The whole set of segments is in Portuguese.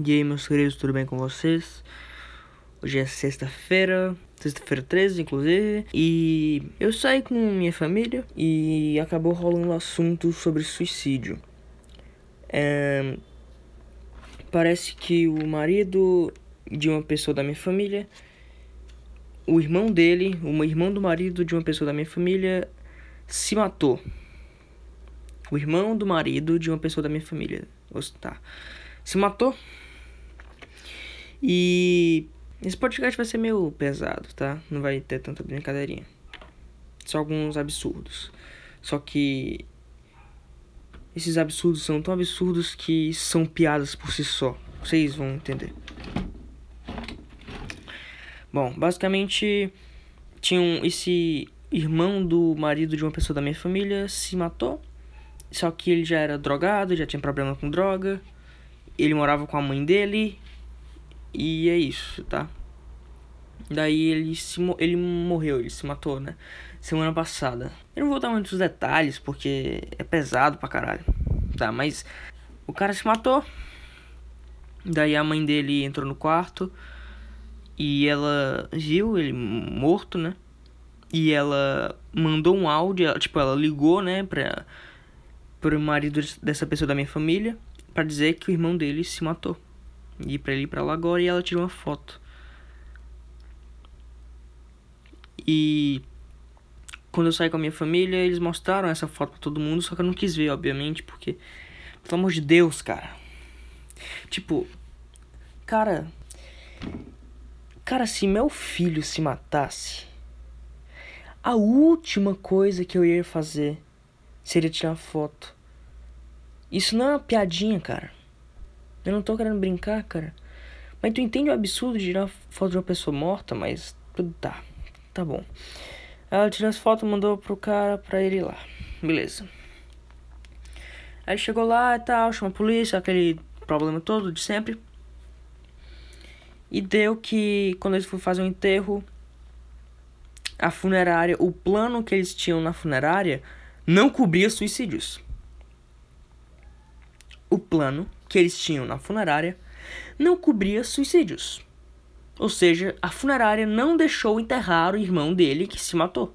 E aí, meus queridos, tudo bem com vocês? Hoje é sexta-feira, sexta-feira 13, inclusive, e eu saí com minha família e acabou rolando um assunto sobre suicídio. É... Parece que o marido de uma pessoa da minha família, o irmão dele, o irmão do marido de uma pessoa da minha família, se matou. O irmão do marido de uma pessoa da minha família, tá, se matou e esse podcast vai ser meio pesado, tá? Não vai ter tanta brincadeirinha. Só alguns absurdos. Só que esses absurdos são tão absurdos que são piadas por si só. Vocês vão entender. Bom, basicamente tinha um, esse irmão do marido de uma pessoa da minha família se matou. Só que ele já era drogado, já tinha problema com droga. Ele morava com a mãe dele e é isso, tá? Daí ele se ele morreu, ele se matou, né? Semana passada. Eu não vou dar muitos detalhes porque é pesado pra caralho. Tá, mas o cara se matou. Daí a mãe dele entrou no quarto e ela viu ele morto, né? E ela mandou um áudio, ela, tipo, ela ligou, né, pra, pro marido dessa pessoa da minha família para dizer que o irmão dele se matou ir para ele para lá agora e ela tirou uma foto. E quando eu saí com a minha família, eles mostraram essa foto para todo mundo, só que eu não quis ver, obviamente, porque pelo amor de Deus, cara. Tipo, cara, cara, se meu filho se matasse, a última coisa que eu ia fazer seria tirar foto. Isso não é uma piadinha, cara. Eu não tô querendo brincar, cara. Mas tu entende o absurdo de tirar foto de uma pessoa morta, mas tudo tá. Tá bom. Ela tirou as fotos, mandou pro cara pra ele ir lá. Beleza. Aí chegou lá e tal, chamou a polícia, aquele problema todo de sempre. E deu que quando eles foram fazer o um enterro, a funerária, o plano que eles tinham na funerária não cobria suicídios. O plano que eles tinham na funerária não cobria suicídios. Ou seja, a funerária não deixou enterrar o irmão dele que se matou.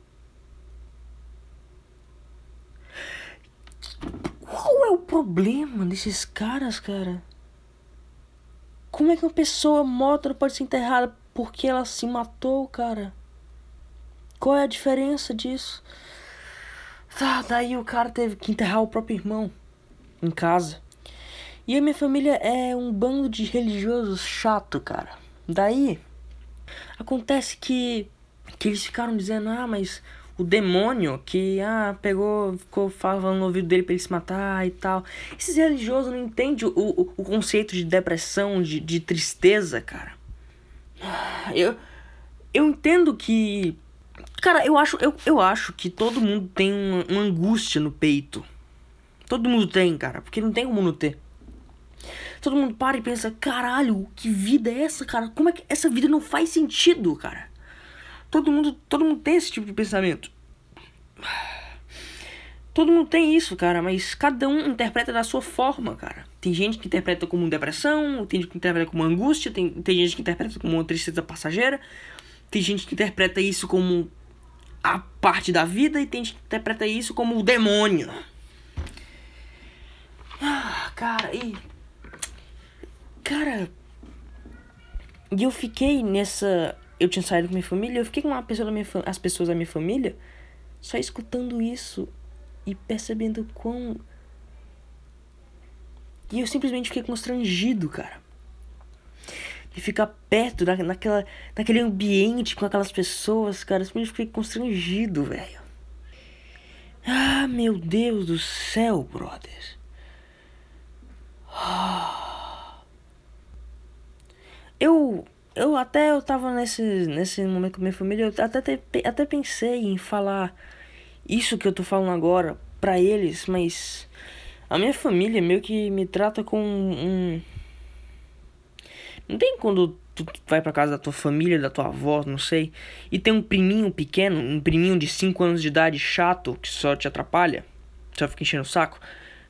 Qual é o problema desses caras, cara? Como é que uma pessoa morta não pode ser enterrada porque ela se matou, cara? Qual é a diferença disso? Tá, daí o cara teve que enterrar o próprio irmão em casa. E a minha família é um bando de religiosos chato, cara. Daí acontece que que eles ficaram dizendo: "Ah, mas o demônio que ah, pegou, ficou falando no ouvido dele para ele se matar e tal". Esses religiosos não entendem o, o, o conceito de depressão, de, de tristeza, cara. Eu eu entendo que cara, eu acho eu, eu acho que todo mundo tem uma, uma angústia no peito. Todo mundo tem, cara, porque não tem como não ter. Todo mundo para e pensa, caralho, que vida é essa, cara? Como é que essa vida não faz sentido, cara? Todo mundo, todo mundo tem esse tipo de pensamento. Todo mundo tem isso, cara, mas cada um interpreta da sua forma, cara. Tem gente que interpreta como depressão, tem gente que interpreta como angústia, tem, tem gente que interpreta como uma tristeza passageira, tem gente que interpreta isso como a parte da vida e tem gente que interpreta isso como o demônio. Ah, cara, e Cara. E eu fiquei nessa. Eu tinha saído com minha família, eu fiquei com uma pessoa da minha as pessoas da minha família só escutando isso e percebendo quão. E eu simplesmente fiquei constrangido, cara. De ficar perto da, naquela, naquele ambiente com aquelas pessoas, cara. Eu simplesmente fiquei constrangido, velho. Ah, meu Deus do céu, brother. Ah. Eu eu até eu tava nesse, nesse momento com minha família, eu até, até pensei em falar isso que eu tô falando agora pra eles, mas a minha família meio que me trata com um. Não tem quando tu vai pra casa da tua família, da tua avó, não sei, e tem um priminho pequeno, um priminho de 5 anos de idade chato que só te atrapalha, só fica enchendo o saco.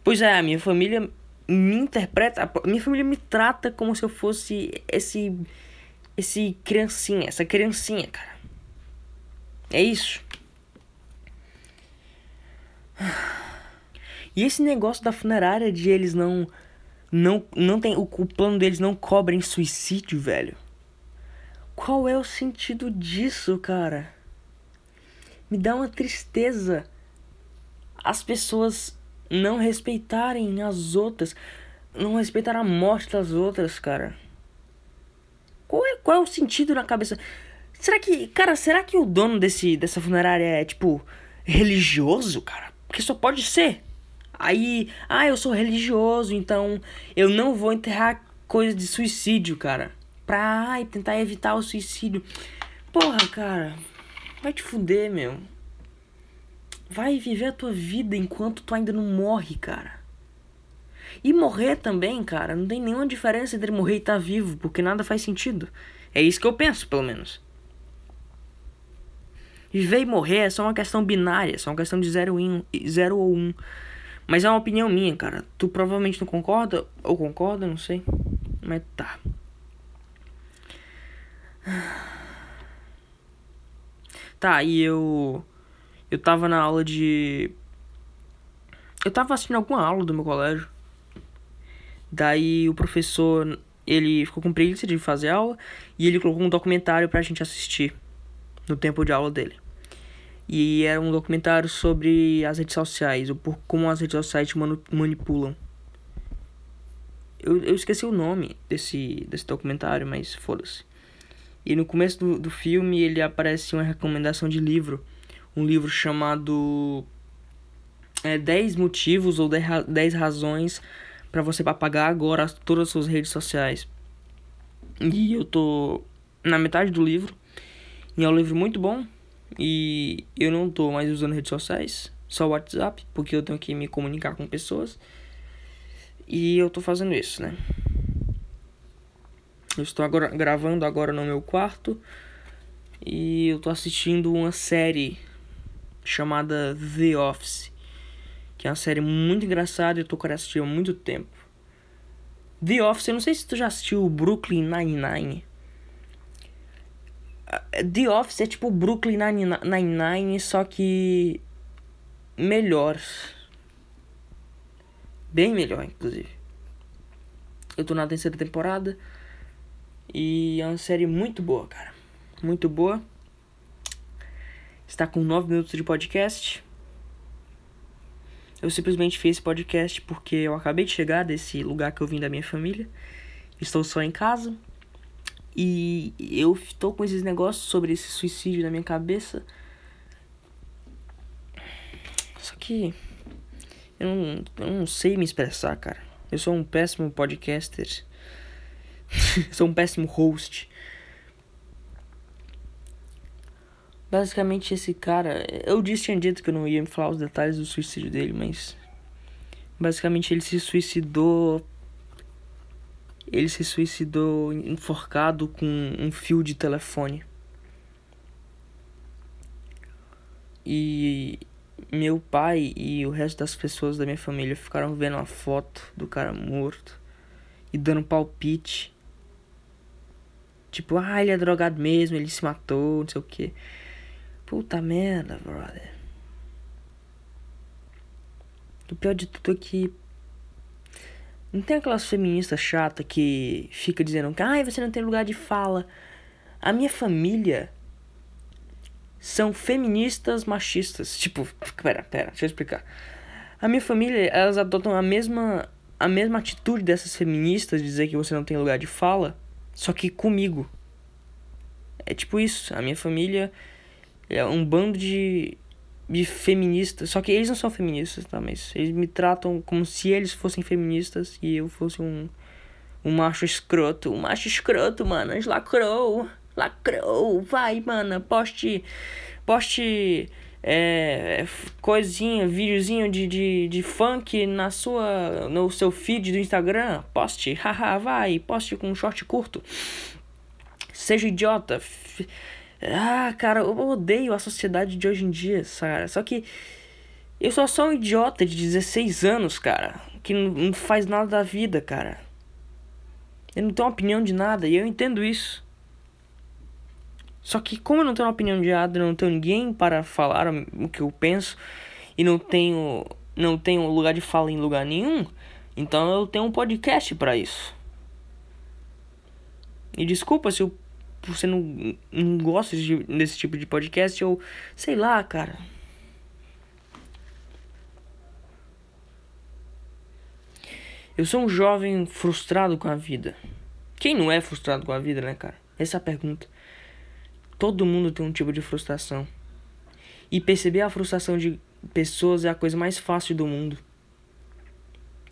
Pois é, a minha família me interpreta, minha família me trata como se eu fosse esse esse criancinha, essa criancinha, cara. É isso. E esse negócio da funerária de eles não não não tem o, o plano deles não cobrem suicídio, velho. Qual é o sentido disso, cara? Me dá uma tristeza as pessoas não respeitarem as outras, não respeitar a morte das outras, cara. Qual é, qual é o sentido na cabeça? Será que, cara, será que o dono desse dessa funerária é tipo religioso, cara? Porque só pode ser. Aí, ah, eu sou religioso, então eu não vou enterrar coisa de suicídio, cara. Pra ai, tentar evitar o suicídio. Porra, cara. Vai te fuder, meu. Vai viver a tua vida enquanto tu ainda não morre, cara. E morrer também, cara, não tem nenhuma diferença entre morrer e estar tá vivo, porque nada faz sentido. É isso que eu penso, pelo menos. Viver e morrer é só uma questão binária, é só uma questão de zero, in, zero ou um. Mas é uma opinião minha, cara. Tu provavelmente não concorda, ou concorda, não sei. Mas tá. Tá, e eu eu tava na aula de. Eu tava assistindo alguma aula do meu colégio. Daí o professor, ele ficou com preguiça de fazer aula e ele colocou um documentário pra gente assistir no tempo de aula dele. E era um documentário sobre as redes sociais, o por como as redes sociais te manipulam. Eu, eu esqueci o nome desse, desse documentário, mas foda-se. E no começo do, do filme ele aparece uma recomendação de livro um livro chamado é, 10 motivos ou 10 razões para você apagar agora todas as suas redes sociais. E eu tô na metade do livro. E é um livro muito bom. E eu não tô mais usando redes sociais, só WhatsApp, porque eu tenho que me comunicar com pessoas. E eu tô fazendo isso, né? Eu estou agora gravando agora no meu quarto e eu tô assistindo uma série chamada The Office, que é uma série muito engraçada e eu tô querendo assistir há muito tempo. The Office, eu não sei se tu já assistiu Brooklyn Nine-Nine. Ah, The Office é tipo Brooklyn Nine-Nine, só que melhor. Bem melhor, inclusive. Eu tô na terceira temporada. E é uma série muito boa, cara. Muito boa está com 9 minutos de podcast. Eu simplesmente fiz esse podcast porque eu acabei de chegar desse lugar que eu vim da minha família. Estou só em casa. E eu estou com esses negócios sobre esse suicídio na minha cabeça. Só que eu não, eu não sei me expressar, cara. Eu sou um péssimo podcaster. sou um péssimo host. Basicamente, esse cara. Eu disse, tinha dito que eu não ia me falar os detalhes do suicídio dele, mas. Basicamente, ele se suicidou. Ele se suicidou enforcado com um fio de telefone. E meu pai e o resto das pessoas da minha família ficaram vendo a foto do cara morto e dando palpite. Tipo, ah, ele é drogado mesmo, ele se matou, não sei o que. Puta merda, brother. O pior de tudo é que. Não tem aquelas feministas chata que fica dizendo que ai, você não tem lugar de fala. A minha família são feministas machistas. Tipo, pera, pera, deixa eu explicar. A minha família, elas adotam a mesma a mesma atitude dessas feministas de dizer que você não tem lugar de fala, só que comigo. É tipo isso, a minha família é um bando de, de feministas. Só que eles não são feministas, tá? Mas eles me tratam como se eles fossem feministas e eu fosse um, um macho escroto. Um macho escroto, mano. Lacrou. Lacrou. Vai, mano. Poste. Poste. É, coisinha, videozinho de, de, de funk na sua, no seu feed do Instagram, poste, haha, vai, poste com um short curto. Seja idiota. Ah, cara, eu odeio a sociedade de hoje em dia, cara. Só que eu só sou um idiota de 16 anos, cara. que não faz nada da vida, cara. Ele não uma opinião de nada e eu entendo isso. Só que como eu não tenho opinião de nada, não tenho ninguém para falar o que eu penso e não tenho não tenho lugar de fala em lugar nenhum, então eu tenho um podcast para isso. E desculpa se eu, você não, não gosta de, desse tipo de podcast ou sei lá, cara. Eu sou um jovem frustrado com a vida. Quem não é frustrado com a vida, né, cara? Essa é a pergunta. Todo mundo tem um tipo de frustração. E perceber a frustração de pessoas é a coisa mais fácil do mundo.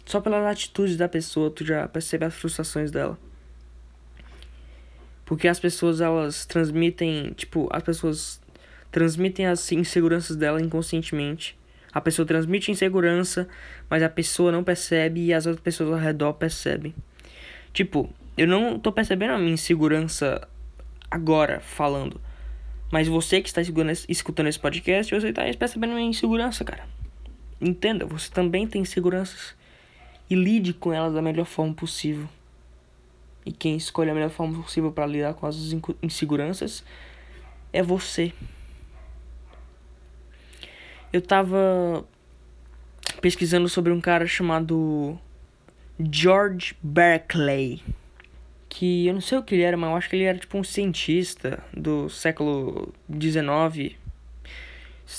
Só pelas atitudes da pessoa tu já percebe as frustrações dela. Porque as pessoas elas transmitem, tipo, as pessoas transmitem as inseguranças dela inconscientemente a pessoa transmite insegurança, mas a pessoa não percebe e as outras pessoas ao redor percebem. Tipo, eu não tô percebendo a minha insegurança agora falando. Mas você que está escutando esse podcast, você está percebendo a minha insegurança, cara. Entenda, você também tem inseguranças. E lide com elas da melhor forma possível. E quem escolhe a melhor forma possível para lidar com as inseguranças é você eu tava pesquisando sobre um cara chamado George Berkeley. Que eu não sei o que ele era, mas eu acho que ele era tipo um cientista do século XIX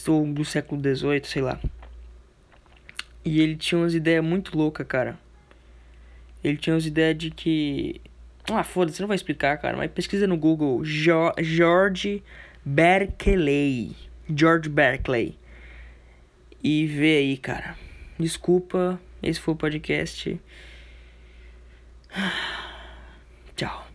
ou do século XVIII, sei lá. E ele tinha umas ideias muito loucas, cara. Ele tinha umas ideias de que. Ah, foda-se, não vai explicar, cara. Mas pesquisa no Google jo George Berkeley. George Berkeley. E vê aí, cara. Desculpa, esse foi o podcast. Tchau.